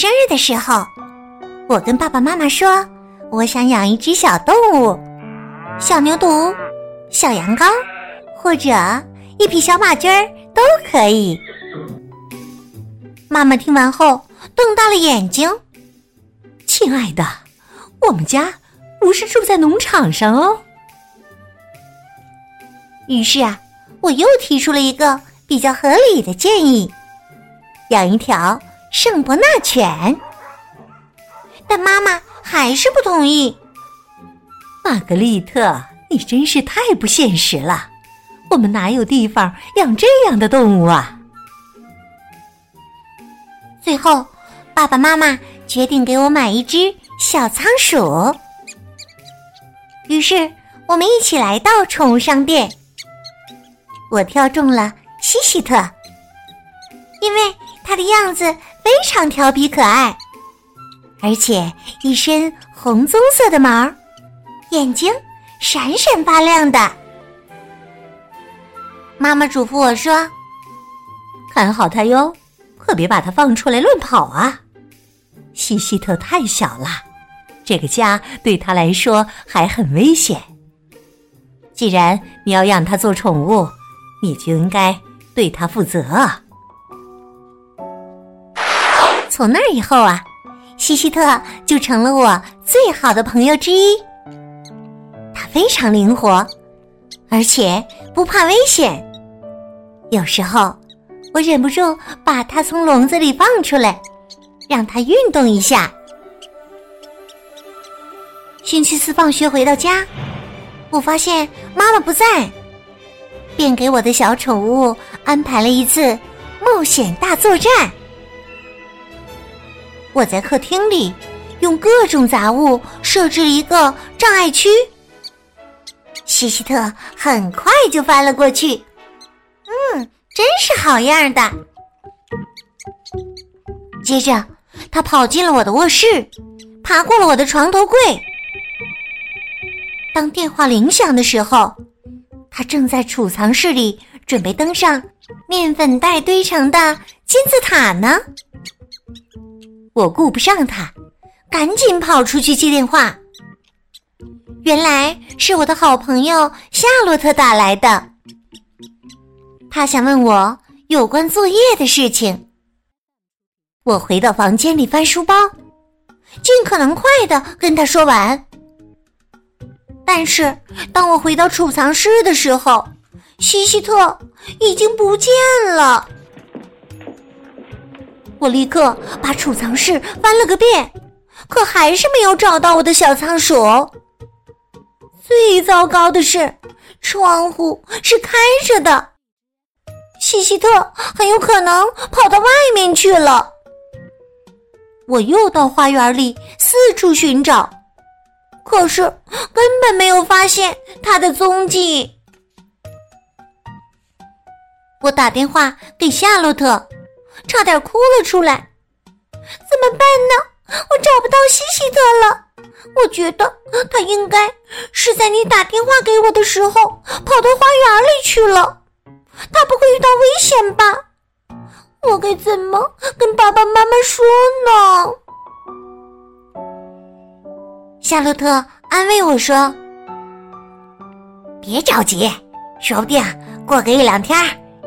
生日的时候，我跟爸爸妈妈说，我想养一只小动物，小牛犊、小羊羔，或者一匹小马驹儿都可以。妈妈听完后瞪大了眼睛：“亲爱的，我们家不是住在农场上哦。”于是啊，我又提出了一个比较合理的建议：养一条。圣伯纳犬，但妈妈还是不同意。玛格丽特，你真是太不现实了！我们哪有地方养这样的动物啊？最后，爸爸妈妈决定给我买一只小仓鼠。于是，我们一起来到宠物商店。我挑中了西西特，因为它的样子。非常调皮可爱，而且一身红棕色的毛，眼睛闪闪发亮的。妈妈嘱咐我说：“看好它哟，可别把它放出来乱跑啊！”西西特太小了，这个家对他来说还很危险。既然你要养它做宠物，你就应该对它负责。从那以后啊，西西特就成了我最好的朋友之一。它非常灵活，而且不怕危险。有时候，我忍不住把它从笼子里放出来，让它运动一下。星期四放学回到家，我发现妈妈不在，便给我的小宠物安排了一次冒险大作战。我在客厅里用各种杂物设置了一个障碍区，西西特很快就翻了过去。嗯，真是好样的。接着，他跑进了我的卧室，爬过了我的床头柜。当电话铃响的时候，他正在储藏室里准备登上面粉袋堆成的金字塔呢。我顾不上他，赶紧跑出去接电话。原来是我的好朋友夏洛特打来的，他想问我有关作业的事情。我回到房间里翻书包，尽可能快的跟他说完。但是当我回到储藏室的时候，西西特已经不见了。我立刻把储藏室翻了个遍，可还是没有找到我的小仓鼠。最糟糕的是，窗户是开着的，西西特很有可能跑到外面去了。我又到花园里四处寻找，可是根本没有发现它的踪迹。我打电话给夏洛特。差点哭了出来，怎么办呢？我找不到西西特了。我觉得他应该是在你打电话给我的时候跑到花园里去了。他不会遇到危险吧？我该怎么跟爸爸妈妈说呢？夏洛特安慰我说：“别着急，说不定过个一两天，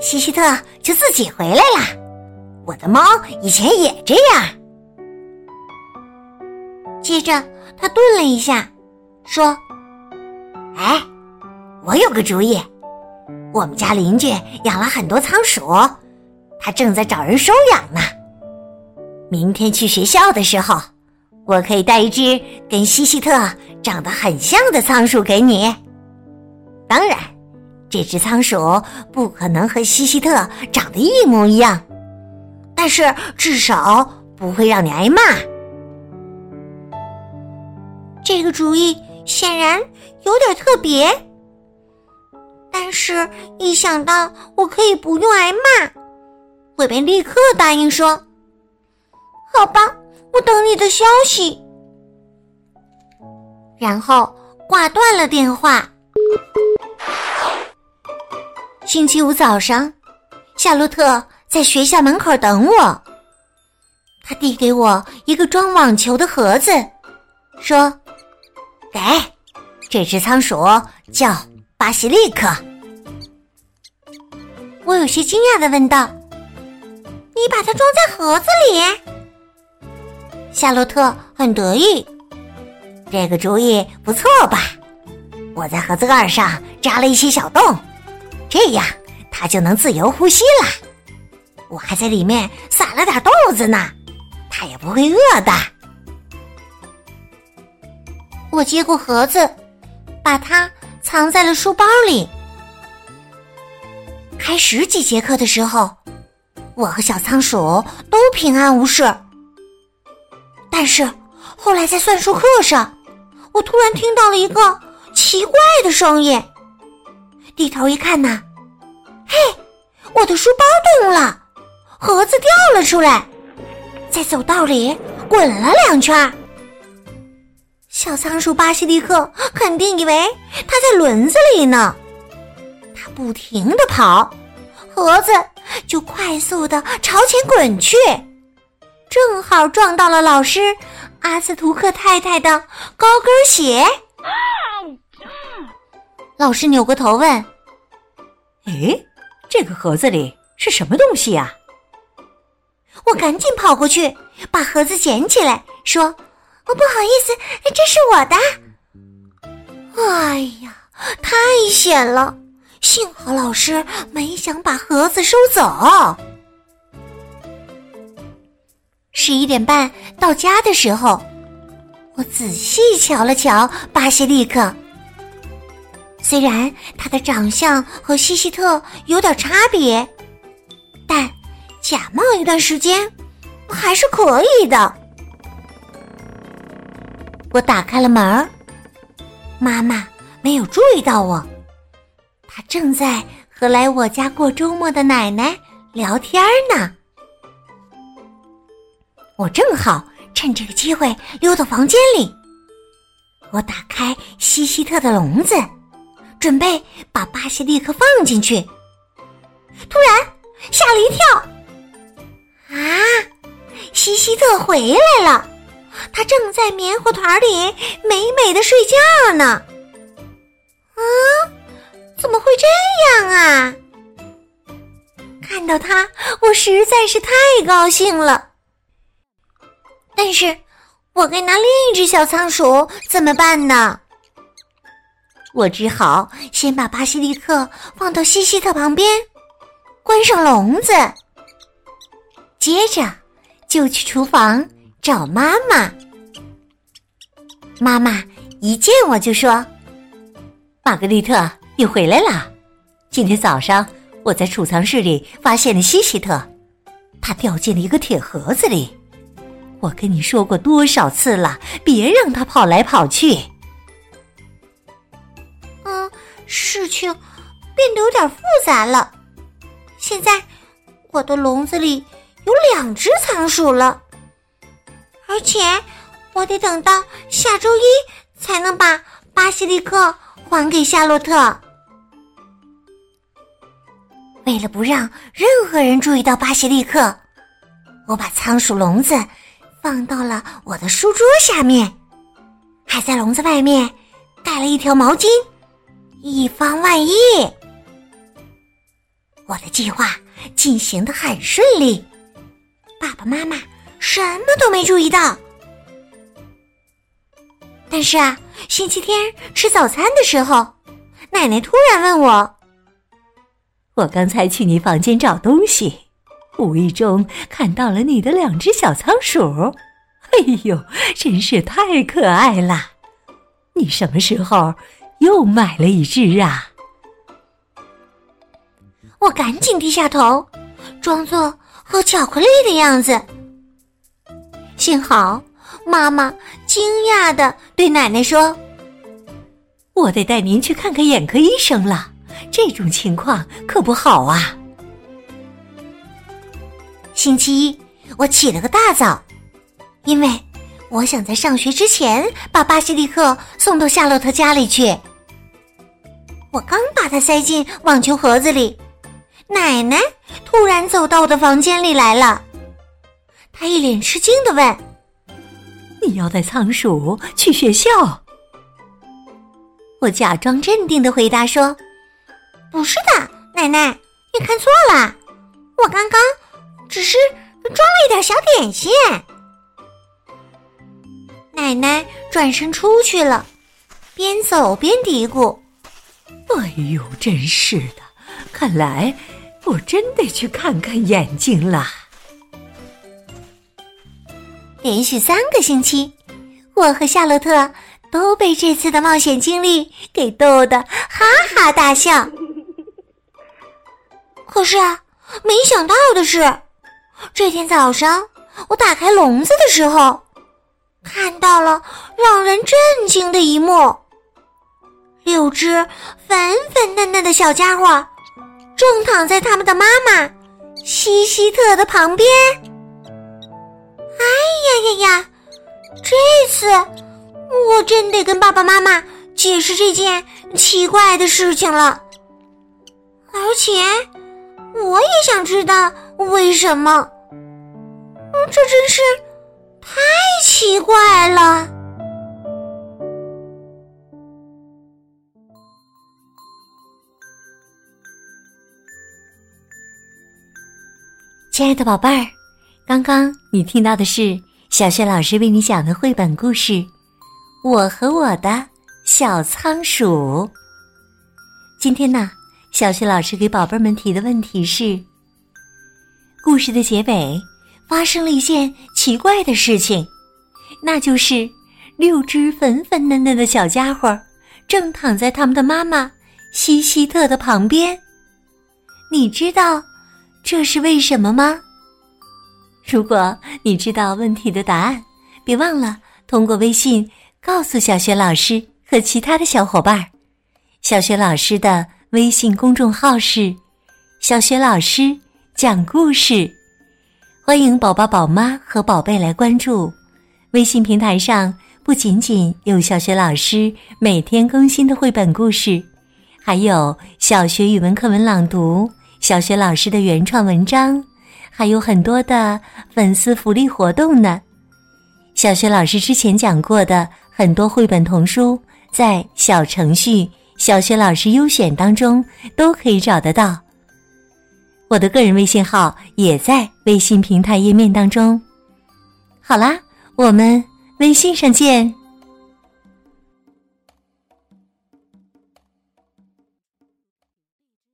西西特就自己回来了。”我的猫以前也这样。接着，他顿了一下，说：“哎，我有个主意。我们家邻居养了很多仓鼠，他正在找人收养呢。明天去学校的时候，我可以带一只跟西西特长得很像的仓鼠给你。当然，这只仓鼠不可能和西西特长得一模一样。”但是至少不会让你挨骂。这个主意显然有点特别，但是一想到我可以不用挨骂，我便立刻答应说：“好吧，我等你的消息。”然后挂断了电话。星期五早上，夏洛特在学校门口等我。他递给我一个装网球的盒子，说。给，这只仓鼠叫巴西利克。我有些惊讶的问道：“你把它装在盒子里？”夏洛特很得意：“这个主意不错吧？我在盒子盖上扎了一些小洞，这样它就能自由呼吸了。我还在里面撒了点豆子呢，它也不会饿的。”我接过盒子，把它藏在了书包里。开十几节课的时候，我和小仓鼠都平安无事。但是后来在算术课上，我突然听到了一个奇怪的声音。低头一看呐，嘿，我的书包动了，盒子掉了出来，在走道里滚了两圈。小仓鼠巴西利克肯定以为它在轮子里呢，它不停的跑，盒子就快速的朝前滚去，正好撞到了老师阿斯图克太太的高跟鞋。老师扭过头问：“哎，这个盒子里是什么东西呀？”我赶紧跑过去，把盒子捡起来，说。哦，不好意思，这是我的。哎呀，太险了！幸好老师没想把盒子收走。十一点半到家的时候，我仔细瞧了瞧巴西利克。虽然他的长相和西西特有点差别，但假冒一段时间还是可以的。我打开了门，妈妈没有注意到我，她正在和来我家过周末的奶奶聊天呢。我正好趁这个机会溜到房间里，我打开西西特的笼子，准备把巴西利克放进去。突然吓了一跳，啊，西西特回来了。他正在棉花团里美美的睡觉呢。啊，怎么会这样啊？看到他，我实在是太高兴了。但是，我该拿另一只小仓鼠怎么办呢？我只好先把巴西利克放到西西特旁边，关上笼子，接着就去厨房。找妈妈，妈妈一见我就说：“玛格丽特，你回来啦！今天早上我在储藏室里发现了西西特，他掉进了一个铁盒子里。我跟你说过多少次了，别让他跑来跑去。”嗯，事情变得有点复杂了。现在我的笼子里有两只仓鼠了。而且，我得等到下周一才能把巴西利克还给夏洛特。为了不让任何人注意到巴西利克，我把仓鼠笼子放到了我的书桌下面，还在笼子外面盖了一条毛巾，以防万一。我的计划进行的很顺利，爸爸妈妈。什么都没注意到，但是啊，星期天吃早餐的时候，奶奶突然问我：“我刚才去你房间找东西，无意中看到了你的两只小仓鼠，哎呦，真是太可爱了！你什么时候又买了一只啊？”我赶紧低下头，装作。和巧克力的样子。幸好妈妈惊讶的对奶奶说：“我得带您去看看眼科医生了，这种情况可不好啊。”星期一，我起了个大早，因为我想在上学之前把巴西利克送到夏洛特家里去。我刚把它塞进网球盒子里，奶奶走到我的房间里来了。他一脸吃惊的问：“你要带仓鼠去学校？”我假装镇定的回答说：“不是的，奶奶，你看错了，我刚刚只是装了一点小点心。”奶奶转身出去了，边走边嘀咕。哎呦，真是的！看来我真得去看看眼睛了。连续三个星期，我和夏洛特都被这次的冒险经历给逗得哈哈大笑。可是啊，没想到的是，这天早上我打开笼子的时候，看到了让人震惊的一幕。六只粉粉嫩嫩的小家伙正躺在他们的妈妈西西特的旁边。哎呀呀呀！这次我真得跟爸爸妈妈解释这件奇怪的事情了，而且我也想知道为什么。这真是太奇怪了。亲爱的宝贝儿，刚刚你听到的是小雪老师为你讲的绘本故事《我和我的小仓鼠》。今天呢，小雪老师给宝贝们提的问题是：故事的结尾发生了一件奇怪的事情，那就是六只粉粉嫩嫩的小家伙正躺在他们的妈妈西西特的旁边。你知道？这是为什么吗？如果你知道问题的答案，别忘了通过微信告诉小学老师和其他的小伙伴。小学老师的微信公众号是“小学老师讲故事”，欢迎宝宝、宝妈和宝贝来关注。微信平台上不仅仅有小学老师每天更新的绘本故事，还有小学语文课文朗读。小学老师的原创文章，还有很多的粉丝福利活动呢。小学老师之前讲过的很多绘本童书，在小程序“小学老师优选”当中都可以找得到。我的个人微信号也在微信平台页面当中。好啦，我们微信上见。